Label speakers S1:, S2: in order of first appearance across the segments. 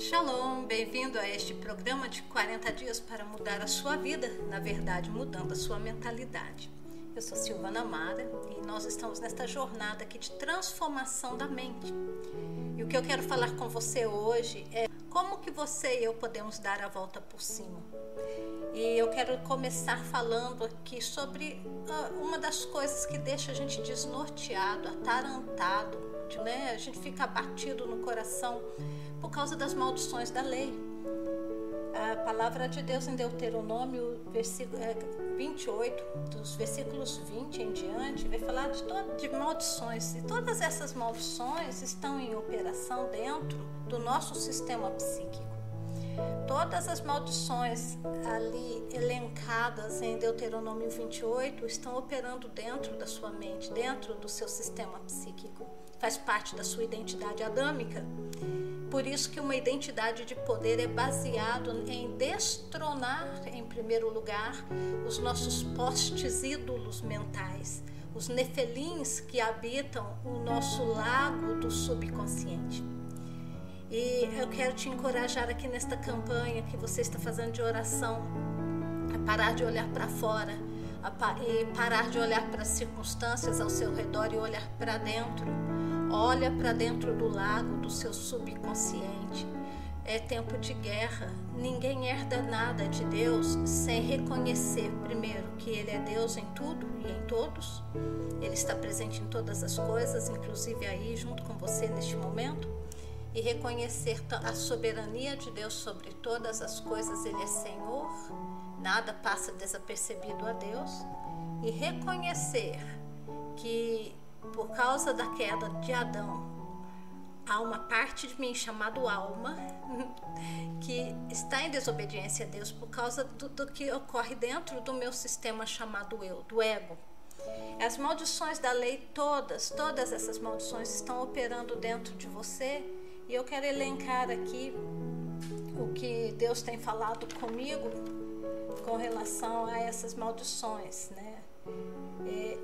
S1: Shalom, bem-vindo a este programa de 40 dias para mudar a sua vida, na verdade, mudando a sua mentalidade. Eu sou Silvana Amara e nós estamos nesta jornada aqui de transformação da mente. E o que eu quero falar com você hoje é como que você e eu podemos dar a volta por cima. E eu quero começar falando aqui sobre uh, uma das coisas que deixa a gente desnorteado, atarantado, né? A gente fica abatido no coração por causa das maldições da lei. A palavra de Deus em Deuteronômio, versículo 28, é, dos versículos 20 em diante, vai falar de, de maldições. E todas essas maldições estão em operação dentro do nosso sistema psíquico. Todas as maldições ali elencadas em Deuteronômio 28 estão operando dentro da sua mente, dentro do seu sistema psíquico. Faz parte da sua identidade adâmica. Por isso que uma identidade de poder é baseado em destronar, em primeiro lugar, os nossos postes ídolos mentais, os nefelins que habitam o nosso lago do subconsciente. E eu quero te encorajar aqui nesta campanha que você está fazendo de oração, a parar de olhar para fora, e parar de olhar para as circunstâncias ao seu redor e olhar para dentro Olha para dentro do lago do seu subconsciente. É tempo de guerra. Ninguém herda nada de Deus sem reconhecer, primeiro, que Ele é Deus em tudo e em todos. Ele está presente em todas as coisas, inclusive aí, junto com você neste momento. E reconhecer a soberania de Deus sobre todas as coisas. Ele é Senhor, nada passa desapercebido a Deus. E reconhecer que por causa da queda de Adão, há uma parte de mim chamada alma que está em desobediência a Deus por causa do, do, que ocorre dentro do meu sistema chamado eu, do ego. As maldições da lei todas, todas essas maldições estão operando dentro de você e eu quero elencar aqui o que Deus tem falado comigo com relação a essas maldições, né? E,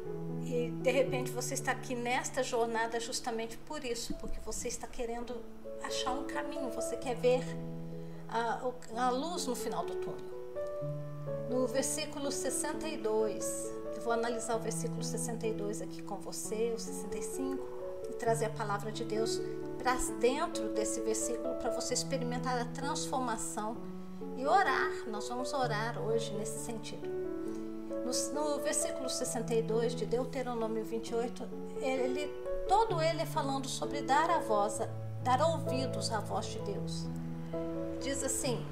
S1: e de repente você está aqui nesta jornada justamente por isso, porque você está querendo achar um caminho, você quer ver a, a luz no final do túnel. No versículo 62, eu vou analisar o versículo 62 aqui com você, o 65, e trazer a palavra de Deus para dentro desse versículo para você experimentar a transformação e orar. Nós vamos orar hoje nesse sentido. No, no versículo 62 de Deuteronômio 28, ele, todo ele é falando sobre dar a voz, dar ouvidos à voz de Deus. Diz assim,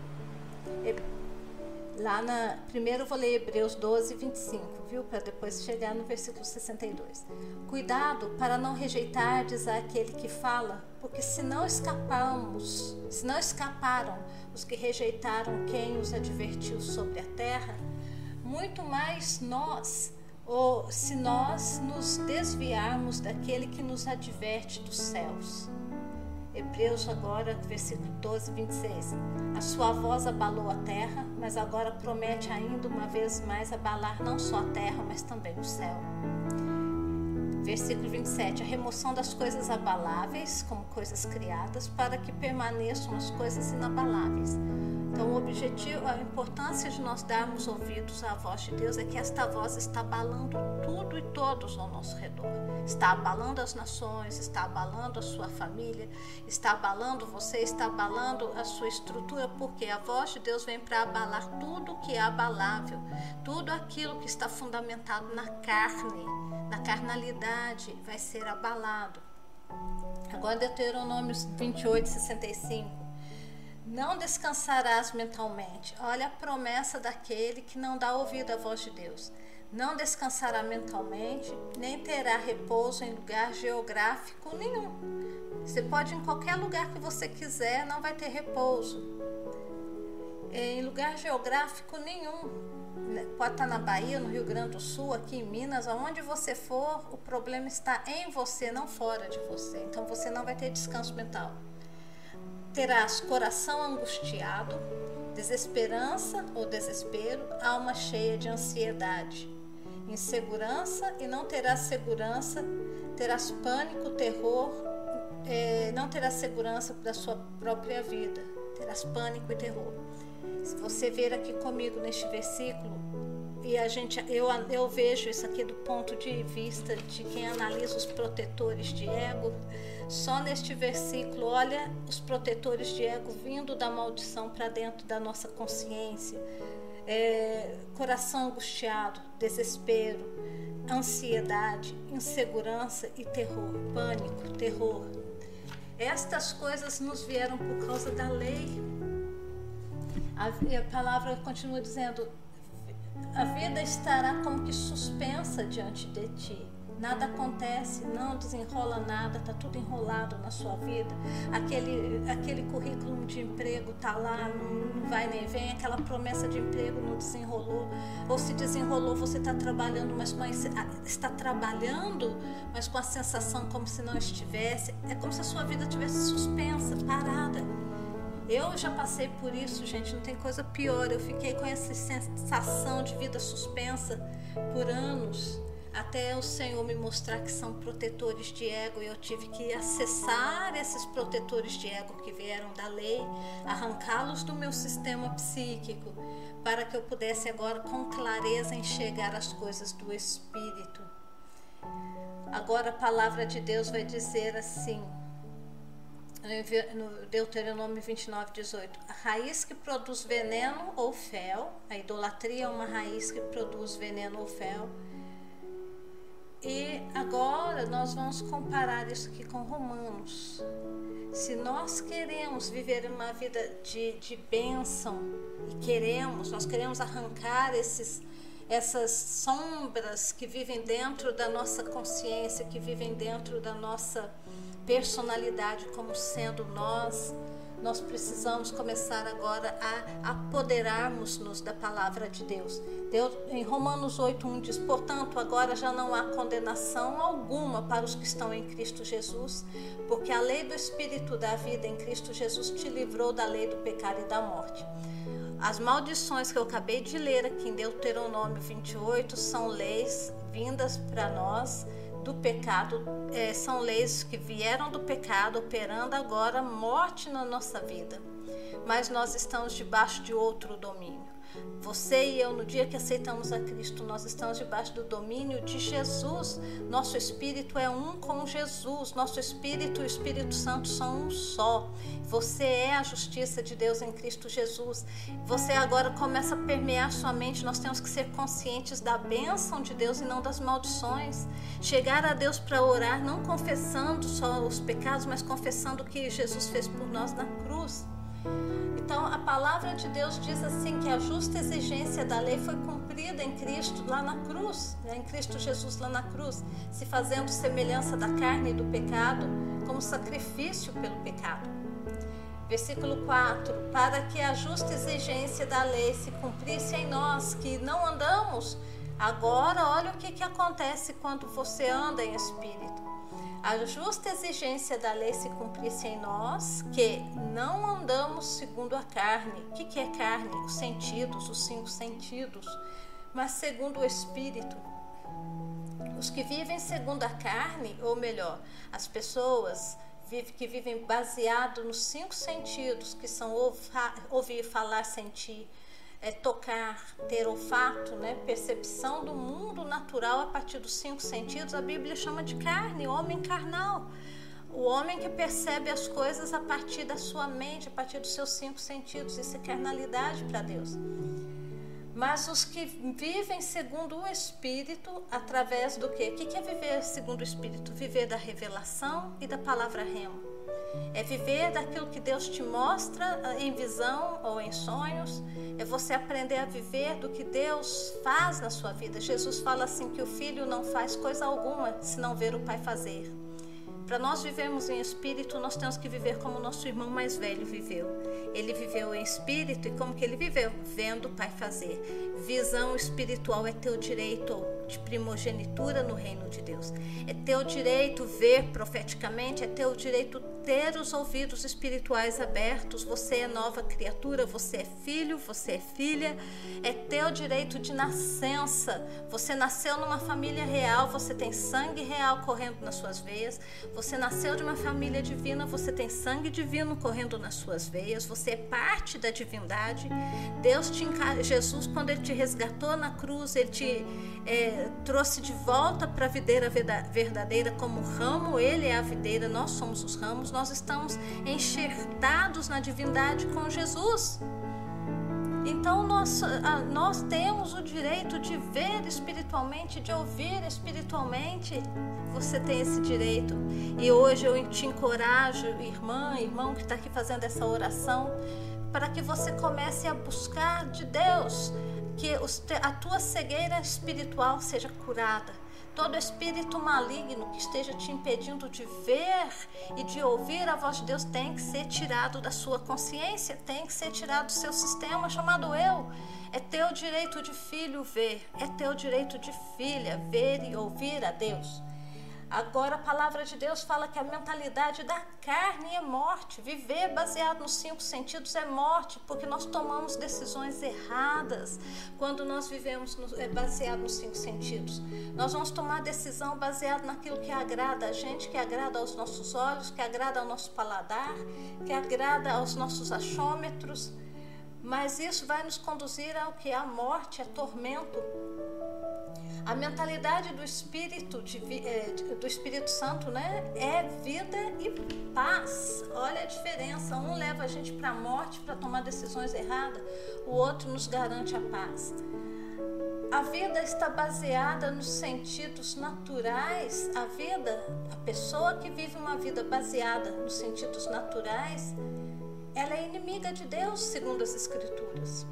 S1: lá na. Primeiro vou ler Hebreus 12, 25, viu? Para depois chegar no versículo 62. Cuidado para não rejeitardes aquele que fala, porque se não escapamos, se não escaparam os que rejeitaram quem os advertiu sobre a terra, muito mais nós, ou se nós nos desviarmos daquele que nos adverte dos céus. Hebreus agora, versículo 12, 26. A sua voz abalou a terra, mas agora promete ainda uma vez mais abalar não só a terra, mas também o céu. Versículo 27. A remoção das coisas abaláveis, como coisas criadas, para que permaneçam as coisas inabaláveis então, o objetivo, a importância de nós darmos ouvidos à voz de Deus é que esta voz está abalando tudo e todos ao nosso redor. Está abalando as nações, está abalando a sua família, está abalando você, está abalando a sua estrutura, porque a voz de Deus vem para abalar tudo que é abalável, tudo aquilo que está fundamentado na carne, na carnalidade, vai ser abalado. Agora, Deuteronômio 28, 65. Não descansarás mentalmente. Olha a promessa daquele que não dá ouvido à voz de Deus. Não descansará mentalmente, nem terá repouso em lugar geográfico nenhum. Você pode ir em qualquer lugar que você quiser, não vai ter repouso. Em lugar geográfico nenhum. Pode estar na Bahia, no Rio Grande do Sul, aqui em Minas, aonde você for, o problema está em você, não fora de você. Então você não vai ter descanso mental terás coração angustiado, desesperança ou desespero, alma cheia de ansiedade, insegurança e não terás segurança, terás pânico, terror, é, não terás segurança da sua própria vida, terás pânico e terror. Se você ver aqui comigo neste versículo, e a gente, eu, eu vejo isso aqui do ponto de vista de quem analisa os protetores de ego. Só neste versículo, olha os protetores de ego vindo da maldição para dentro da nossa consciência. É, coração angustiado, desespero, ansiedade, insegurança e terror, pânico, terror. Estas coisas nos vieram por causa da lei. A, a palavra continua dizendo: a vida estará como que suspensa diante de ti. Nada acontece, não desenrola nada, tá tudo enrolado na sua vida. Aquele, aquele currículo de emprego tá lá, não, não vai nem vem, aquela promessa de emprego não desenrolou. Ou se desenrolou, você está trabalhando, mas com a, está trabalhando, mas com a sensação como se não estivesse. É como se a sua vida tivesse suspensa, parada. Eu já passei por isso, gente, não tem coisa pior. Eu fiquei com essa sensação de vida suspensa por anos, até o Senhor me mostrar que são protetores de ego e eu tive que acessar esses protetores de ego que vieram da lei, arrancá-los do meu sistema psíquico, para que eu pudesse agora com clareza enxergar as coisas do espírito. Agora a palavra de Deus vai dizer assim: no Deuteronômio 29, 18. A raiz que produz veneno ou fel, a idolatria é uma raiz que produz veneno ou fel. E agora nós vamos comparar isso aqui com Romanos. Se nós queremos viver uma vida de, de bênção e queremos, nós queremos arrancar esses, essas sombras que vivem dentro da nossa consciência, que vivem dentro da nossa personalidade como sendo nós, nós precisamos começar agora a apoderarmos-nos da palavra de Deus. Deus. Em Romanos 8:1 diz: "Portanto, agora já não há condenação alguma para os que estão em Cristo Jesus, porque a lei do espírito da vida em Cristo Jesus te livrou da lei do pecado e da morte." As maldições que eu acabei de ler aqui em Deuteronômio 28 são leis vindas para nós do pecado, é, são leis que vieram do pecado, operando agora morte na nossa vida. Mas nós estamos debaixo de outro domínio. Você e eu, no dia que aceitamos a Cristo, nós estamos debaixo do domínio de Jesus. Nosso espírito é um com Jesus. Nosso espírito e o Espírito Santo são um só. Você é a justiça de Deus em Cristo Jesus. Você agora começa a permear sua mente. Nós temos que ser conscientes da bênção de Deus e não das maldições. Chegar a Deus para orar, não confessando só os pecados, mas confessando o que Jesus fez por nós na cruz. Então, a palavra de Deus diz assim que a justa exigência da lei foi cumprida em Cristo lá na cruz, né? em Cristo Jesus lá na cruz, se fazendo semelhança da carne e do pecado como sacrifício pelo pecado. Versículo 4: Para que a justa exigência da lei se cumprisse em nós, que não andamos, agora olha o que, que acontece quando você anda em espírito a justa exigência da lei se cumprisse em nós, que não andamos segundo a carne. O que, que é carne? Os sentidos, os cinco sentidos, mas segundo o Espírito. Os que vivem segundo a carne, ou melhor, as pessoas que vivem baseado nos cinco sentidos, que são ouvir, falar, sentir, é, tocar, ter olfato, né, percepção do mundo natural a partir dos cinco sentidos, a Bíblia chama de carne, homem carnal. O homem que percebe as coisas a partir da sua mente, a partir dos seus cinco sentidos, isso é carnalidade para Deus. Mas os que vivem segundo o Espírito, através do quê? O que é viver segundo o Espírito? Viver da revelação e da palavra rema é viver daquilo que Deus te mostra ah, em visão ou em sonhos. É você aprender a viver do que Deus faz na sua vida. Jesus fala assim que o filho não faz coisa alguma se não ver o pai fazer. Para nós vivermos em espírito, nós temos que viver como nosso irmão mais velho viveu. Ele viveu em espírito e como que ele viveu? Vendo o Pai fazer. Visão espiritual é teu direito de primogenitura no reino de Deus. É teu direito ver profeticamente, é teu direito ter os ouvidos espirituais abertos. Você é nova criatura, você é filho, você é filha, é teu direito de nascença. Você nasceu numa família real, você tem sangue real correndo nas suas veias. Você nasceu de uma família divina, você tem sangue divino correndo nas suas veias. Você é parte da divindade. Deus te Jesus quando ele te resgatou na cruz, ele te é, trouxe de volta para a videira verdadeira como ramo, ele é a videira, nós somos os ramos, nós estamos enxertados na divindade com Jesus. Então nós, nós temos o direito de ver espiritualmente, de ouvir espiritualmente. Você tem esse direito. E hoje eu te encorajo, irmã, irmão que está aqui fazendo essa oração, para que você comece a buscar de Deus que a tua cegueira espiritual seja curada. Todo espírito maligno que esteja te impedindo de ver e de ouvir a voz de Deus tem que ser tirado da sua consciência, tem que ser tirado do seu sistema chamado eu. É teu direito de filho ver, é teu direito de filha ver e ouvir a Deus. Agora a palavra de Deus fala que a mentalidade da carne é morte. Viver baseado nos cinco sentidos é morte, porque nós tomamos decisões erradas quando nós vivemos no, é, baseado nos cinco sentidos. Nós vamos tomar decisão baseado naquilo que agrada a gente, que agrada aos nossos olhos, que agrada ao nosso paladar, que agrada aos nossos achômetros. Mas isso vai nos conduzir ao que? A morte, a tormento. A mentalidade do Espírito, é, de, do Espírito Santo, né, é vida e paz. Olha a diferença. Um leva a gente para a morte para tomar decisões erradas, o outro nos garante a paz. A vida está baseada nos sentidos naturais. A vida, a pessoa que vive uma vida baseada nos sentidos naturais, ela é inimiga de Deus, segundo as Escrituras.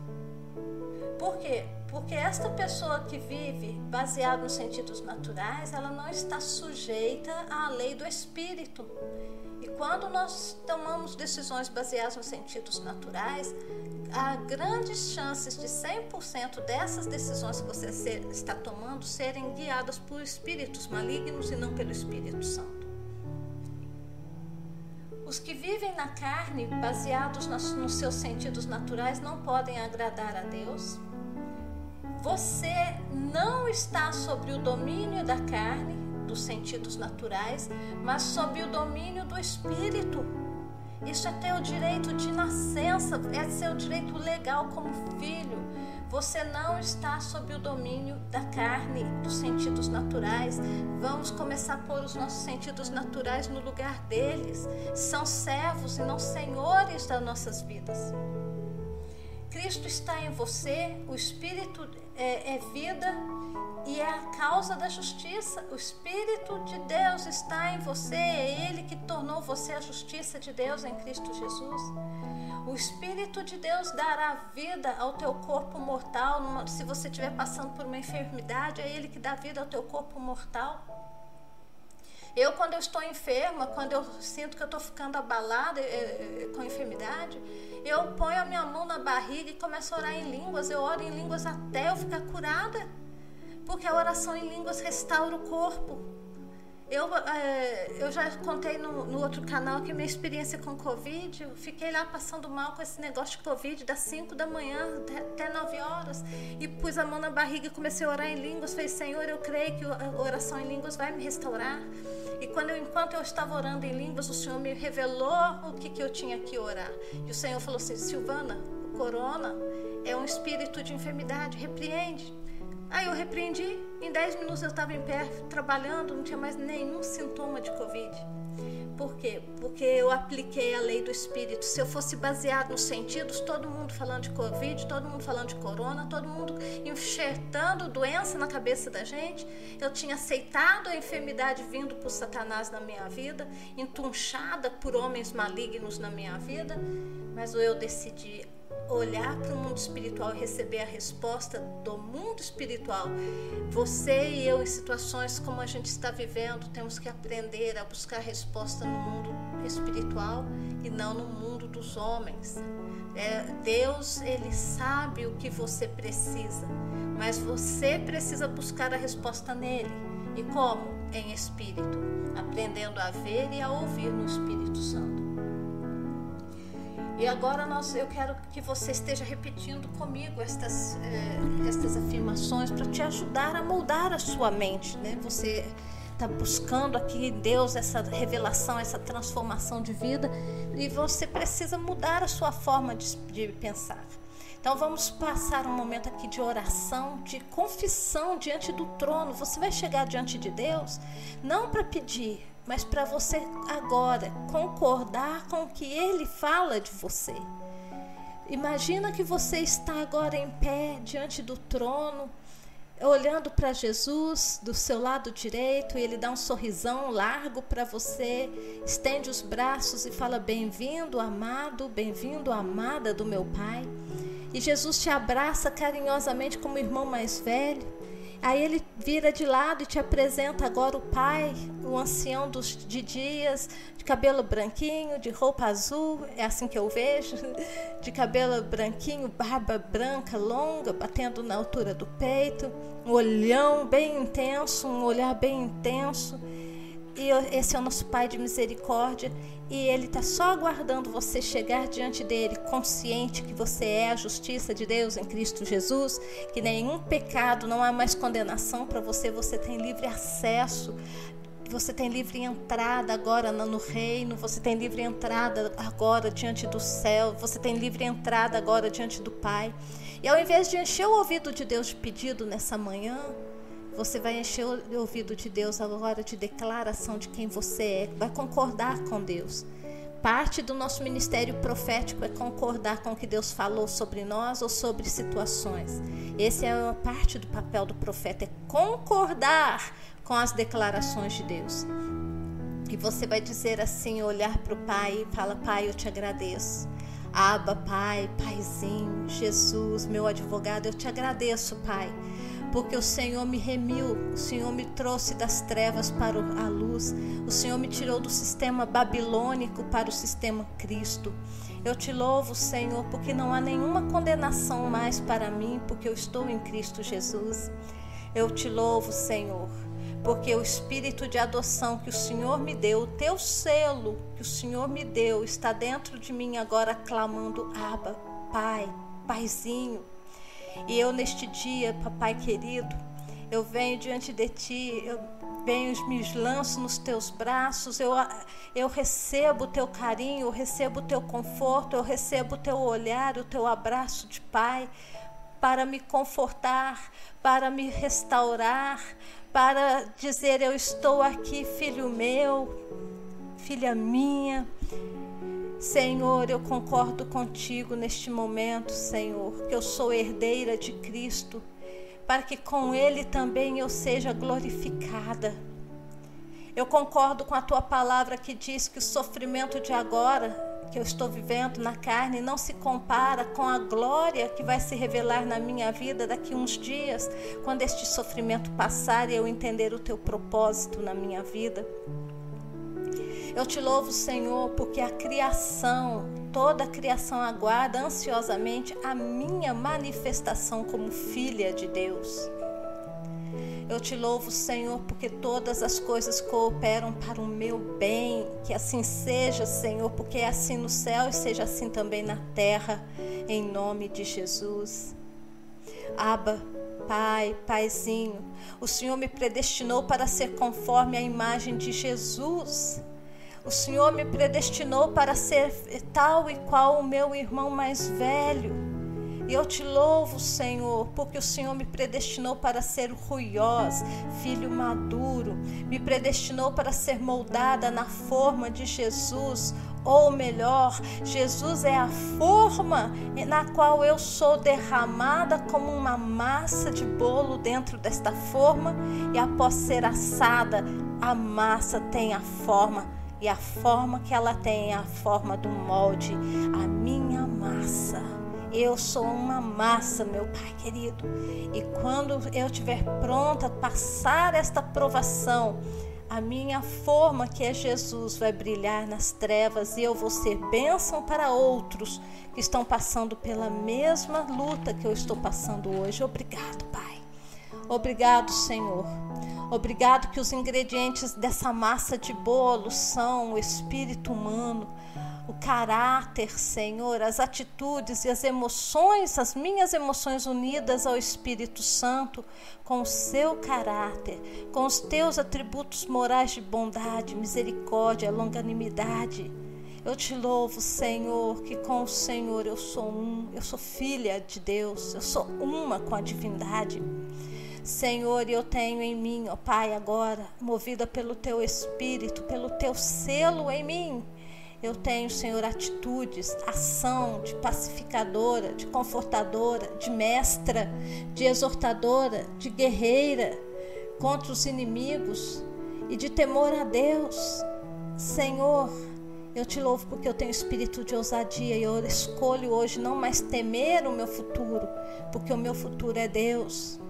S1: Por quê? Porque esta pessoa que vive baseado nos sentidos naturais, ela não está sujeita à lei do espírito. E quando nós tomamos decisões baseadas nos sentidos naturais, há grandes chances de 100% dessas decisões que você está tomando serem guiadas por espíritos malignos e não pelo Espírito Santo. Os que vivem na carne, baseados nos seus sentidos naturais, não podem agradar a Deus você não está sob o domínio da carne, dos sentidos naturais, mas sob o domínio do espírito. Isso é teu direito de nascença, é seu direito legal como filho. Você não está sob o domínio da carne, dos sentidos naturais. Vamos começar a pôr os nossos sentidos naturais no lugar deles. São servos e não senhores das nossas vidas. Cristo está em você, o Espírito é, é vida e é a causa da justiça. O Espírito de Deus está em você, é Ele que tornou você a justiça de Deus em Cristo Jesus. O Espírito de Deus dará vida ao teu corpo mortal. Se você estiver passando por uma enfermidade, é Ele que dá vida ao teu corpo mortal. Eu, quando eu estou enferma, quando eu sinto que eu estou ficando abalada é, com enfermidade, eu ponho a minha mão na barriga e começo a orar em línguas. Eu oro em línguas até eu ficar curada, porque a oração em línguas restaura o corpo. Eu, é, eu já contei no, no, outro canal que minha experiência com Covid, eu fiquei lá passando mal com esse negócio de Covid das 5 da manhã até, até 9 horas. E pus a mão na barriga e comecei a orar em línguas. Falei, Senhor, eu creio que a oração em línguas vai me restaurar. E quando eu, enquanto eu estava orando em línguas, o Senhor me revelou o que, que eu tinha que orar. E o Senhor falou assim: Silvana, o corona é um espírito de enfermidade, repreende. Aí eu repreendi, em 10 minutos eu estava em pé trabalhando, não tinha mais nenhum sintoma de Covid. Por quê? Porque eu apliquei a lei do espírito. Se eu fosse baseado nos sentidos, todo mundo falando de Covid, todo mundo falando de corona, todo mundo enxertando doença na cabeça da gente, eu tinha aceitado a enfermidade vindo por Satanás na minha vida, entunchada por homens malignos na minha vida, mas eu decidi olhar para o mundo espiritual e receber a resposta do mundo espiritual. Você e eu, em situações como a gente está vivendo, temos que aprender a buscar resposta no mundo espiritual e não no mundo dos homens. É, Deus, Ele sabe o que você precisa, mas você precisa buscar a resposta nele. E como? em espírito, aprendendo a ver e a ouvir no Espírito Santo. E agora nós, eu quero que você esteja repetindo comigo estas, eh, estas afirmações para te ajudar a moldar a sua mente. Né? Você está buscando aqui em Deus essa revelação, essa transformação de vida e você precisa mudar a sua forma de, de pensar. Então vamos passar um momento aqui de oração, de confissão diante do trono. Você vai chegar diante de Deus não para pedir, mas para você agora concordar com o que ele fala de você. Imagina que você está agora em pé diante do trono, olhando para Jesus do seu lado direito, e ele dá um sorrisão largo para você, estende os braços e fala: Bem-vindo, amado, bem-vindo, amada do meu Pai. E Jesus te abraça carinhosamente como irmão mais velho. Aí ele vira de lado e te apresenta agora o pai, o ancião dos, de dias, de cabelo branquinho, de roupa azul, é assim que eu vejo, de cabelo branquinho, barba branca, longa, batendo na altura do peito, um olhão bem intenso, um olhar bem intenso. E esse é o nosso Pai de misericórdia e Ele está só aguardando você chegar diante dele, consciente que você é a justiça de Deus em Cristo Jesus, que nenhum pecado, não há mais condenação para você, você tem livre acesso você tem livre entrada agora no reino, você tem livre entrada agora diante do céu, você tem livre entrada agora diante do Pai. E ao invés de encher o ouvido de Deus de pedido nessa manhã, você vai encher o ouvido de Deus agora de declaração de quem você é, vai concordar com Deus. Parte do nosso ministério profético é concordar com o que Deus falou sobre nós ou sobre situações. Esse é a parte do papel do profeta, é concordar com as declarações de Deus. E você vai dizer assim, olhar para o Pai e fala: Pai, eu te agradeço. Aba, Pai, Paizinho, Jesus, meu advogado, eu te agradeço, Pai porque o Senhor me remiu, o Senhor me trouxe das trevas para a luz, o Senhor me tirou do sistema babilônico para o sistema Cristo. Eu te louvo, Senhor, porque não há nenhuma condenação mais para mim, porque eu estou em Cristo Jesus. Eu te louvo, Senhor, porque o espírito de adoção que o Senhor me deu, o teu selo que o Senhor me deu, está dentro de mim agora clamando: Abba, Pai, Paizinho. E eu neste dia, papai querido, eu venho diante de ti, eu venho, me lanço nos teus braços, eu, eu recebo o teu carinho, eu recebo o teu conforto, eu recebo o teu olhar, o teu abraço de pai, para me confortar, para me restaurar, para dizer: Eu estou aqui, filho meu, filha minha. Senhor, eu concordo contigo neste momento, Senhor, que eu sou herdeira de Cristo, para que com Ele também eu seja glorificada. Eu concordo com a tua palavra que diz que o sofrimento de agora, que eu estou vivendo na carne, não se compara com a glória que vai se revelar na minha vida daqui uns dias, quando este sofrimento passar e eu entender o teu propósito na minha vida. Eu te louvo, Senhor, porque a criação, toda a criação aguarda ansiosamente a minha manifestação como filha de Deus. Eu te louvo, Senhor, porque todas as coisas cooperam para o meu bem. Que assim seja, Senhor, porque é assim no céu e seja assim também na terra, em nome de Jesus. Aba, Pai, Paizinho, o Senhor me predestinou para ser conforme a imagem de Jesus. O Senhor me predestinou para ser tal e qual o meu irmão mais velho. E eu te louvo, Senhor, porque o Senhor me predestinou para ser ruiós, filho maduro, me predestinou para ser moldada na forma de Jesus, ou melhor, Jesus é a forma na qual eu sou derramada como uma massa de bolo dentro desta forma, e após ser assada, a massa tem a forma e a forma que ela tem é a forma do molde, a minha massa. Eu sou uma massa, meu Pai querido. E quando eu estiver pronta a passar esta provação, a minha forma, que é Jesus, vai brilhar nas trevas e eu vou ser bênção para outros que estão passando pela mesma luta que eu estou passando hoje. Obrigado, Pai. Obrigado, Senhor. Obrigado que os ingredientes dessa massa de bolo são o espírito humano, o caráter, Senhor, as atitudes e as emoções, as minhas emoções unidas ao Espírito Santo, com o seu caráter, com os teus atributos morais de bondade, misericórdia, longanimidade. Eu te louvo, Senhor, que com o Senhor eu sou um, eu sou filha de Deus, eu sou uma com a divindade. Senhor, eu tenho em mim, ó Pai, agora, movida pelo teu espírito, pelo teu selo em mim. Eu tenho, Senhor, atitudes, ação de pacificadora, de confortadora, de mestra, de exortadora, de guerreira contra os inimigos e de temor a Deus. Senhor, eu te louvo porque eu tenho espírito de ousadia e eu escolho hoje não mais temer o meu futuro, porque o meu futuro é Deus.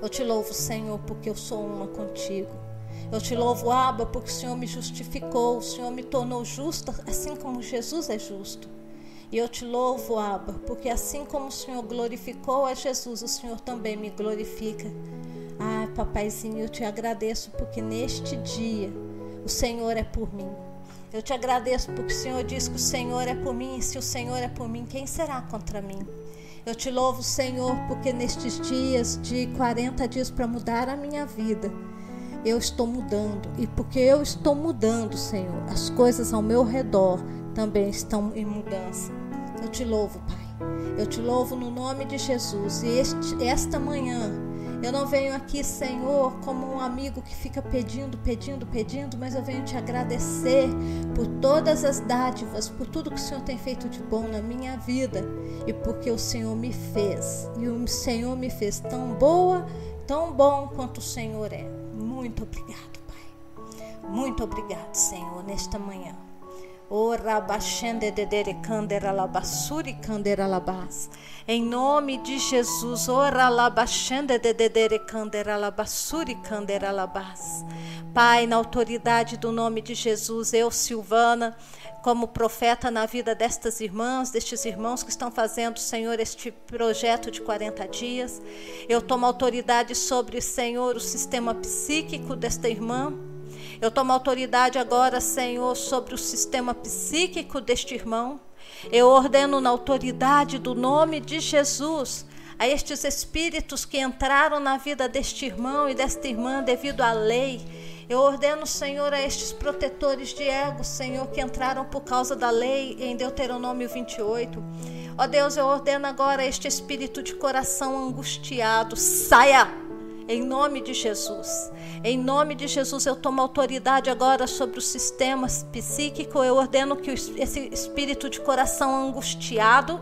S1: Eu te louvo, Senhor, porque eu sou uma contigo. Eu te louvo, Abba, porque o Senhor me justificou, o Senhor me tornou justa, assim como Jesus é justo. E eu te louvo, Abba, porque assim como o Senhor glorificou a Jesus, o Senhor também me glorifica. Ah, papaizinho, eu te agradeço porque neste dia o Senhor é por mim. Eu te agradeço porque o Senhor diz que o Senhor é por mim, e se o Senhor é por mim, quem será contra mim? Eu te louvo, Senhor, porque nestes dias de 40 dias para mudar a minha vida, eu estou mudando. E porque eu estou mudando, Senhor, as coisas ao meu redor também estão em mudança. Eu te louvo, Pai. Eu te louvo no nome de Jesus. E este, esta manhã eu não venho aqui, Senhor, como um amigo que fica pedindo, pedindo, pedindo, mas eu venho te agradecer por todas as dádivas, por tudo que o Senhor tem feito de bom na minha vida e porque o Senhor me fez. E o Senhor me fez tão boa, tão bom quanto o Senhor é. Muito obrigado, Pai. Muito obrigado, Senhor, nesta manhã. Em nome de Jesus, Pai, na autoridade do nome de Jesus, eu, Silvana, como profeta na vida destas irmãs, destes irmãos que estão fazendo, Senhor, este projeto de 40 dias. Eu tomo autoridade sobre, Senhor, o sistema psíquico desta irmã. Eu tomo autoridade agora, Senhor, sobre o sistema psíquico deste irmão. Eu ordeno na autoridade do nome de Jesus a estes espíritos que entraram na vida deste irmão e desta irmã devido à lei. Eu ordeno, Senhor, a estes protetores de ego, Senhor, que entraram por causa da lei em Deuteronômio 28. Ó Deus, eu ordeno agora a este espírito de coração angustiado, saia! Em nome de Jesus. Em nome de Jesus, eu tomo autoridade agora sobre o sistema psíquico. Eu ordeno que esse espírito de coração angustiado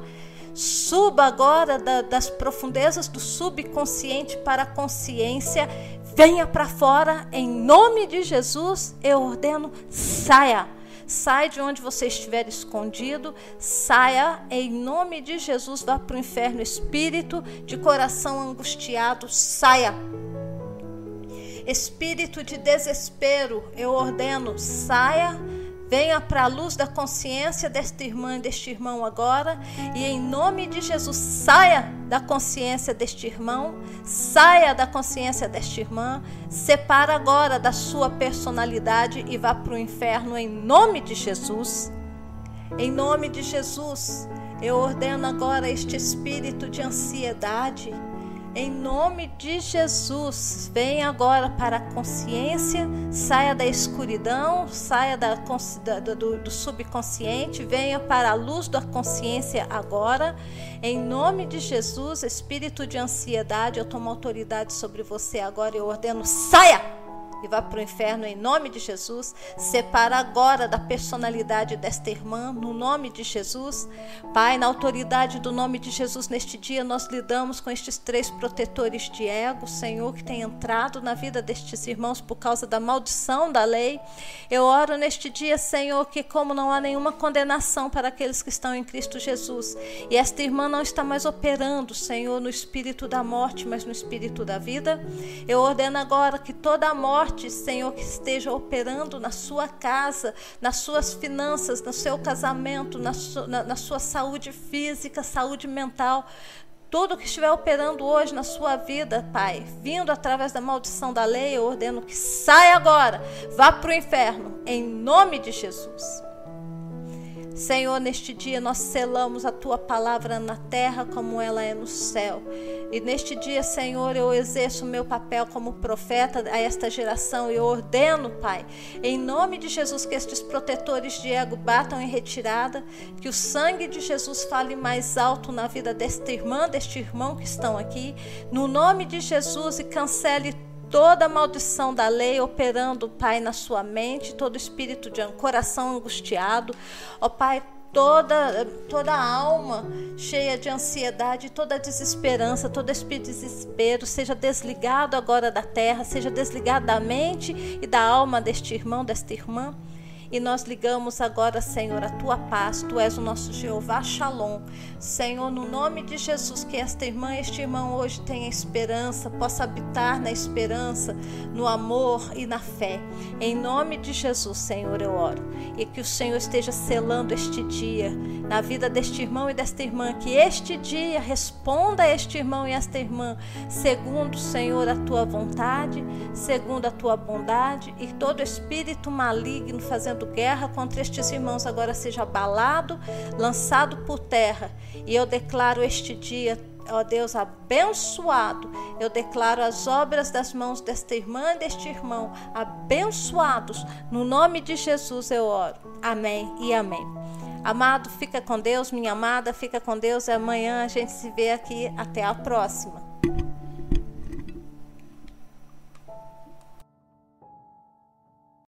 S1: suba agora da, das profundezas do subconsciente para a consciência. Venha para fora, em nome de Jesus, eu ordeno, saia Sai de onde você estiver escondido, saia em nome de Jesus, vá para o inferno. Espírito de coração angustiado, saia. Espírito de desespero, eu ordeno, saia Venha para a luz da consciência desta irmã e deste irmão agora, e em nome de Jesus, saia da consciência deste irmão, saia da consciência desta irmã, separa agora da sua personalidade e vá para o inferno em nome de Jesus. Em nome de Jesus, eu ordeno agora este espírito de ansiedade em nome de Jesus, venha agora para a consciência, saia da escuridão, saia da, do, do subconsciente, venha para a luz da consciência agora. Em nome de Jesus, espírito de ansiedade, eu tomo autoridade sobre você agora e ordeno: saia! E vá para o inferno em nome de Jesus. Separa agora da personalidade desta irmã, no nome de Jesus. Pai, na autoridade do nome de Jesus, neste dia nós lidamos com estes três protetores de ego, Senhor, que tem entrado na vida destes irmãos por causa da maldição da lei. Eu oro neste dia, Senhor, que como não há nenhuma condenação para aqueles que estão em Cristo Jesus, e esta irmã não está mais operando, Senhor, no espírito da morte, mas no espírito da vida, eu ordeno agora que toda a morte Senhor, que esteja operando na sua casa, nas suas finanças, no seu casamento, na, su, na, na sua saúde física, saúde mental. Tudo que estiver operando hoje na sua vida, Pai, vindo através da maldição da lei, eu ordeno que saia agora, vá para o inferno, em nome de Jesus. Senhor, neste dia nós selamos a tua palavra na terra como ela é no céu. E neste dia, Senhor, eu exerço o meu papel como profeta a esta geração e ordeno, Pai, em nome de Jesus, que estes protetores de ego batam em retirada, que o sangue de Jesus fale mais alto na vida desta irmã, deste irmão que estão aqui, no nome de Jesus e cancele toda maldição da lei operando, Pai, na sua mente, todo espírito de coração angustiado, ó Pai, toda toda alma cheia de ansiedade, toda desesperança, todo espírito de desespero seja desligado agora da terra, seja desligado da mente e da alma deste irmão, desta irmã. E nós ligamos agora, Senhor, a tua paz. Tu és o nosso Jeová Shalom. Senhor, no nome de Jesus, que esta irmã, este irmão hoje tenha esperança, possa habitar na esperança, no amor e na fé. Em nome de Jesus, Senhor, eu oro. E que o Senhor esteja selando este dia na vida deste irmão e desta irmã. Que este dia responda a este irmão e esta irmã, segundo, Senhor, a tua vontade, segundo a tua bondade, e todo espírito maligno fazendo guerra contra estes irmãos agora seja abalado, lançado por terra. E eu declaro este dia ó Deus abençoado. Eu declaro as obras das mãos desta irmã e deste irmão abençoados. No nome de Jesus eu oro. Amém e amém. Amado, fica com Deus, minha amada, fica com Deus. E amanhã a gente se vê aqui. Até a próxima.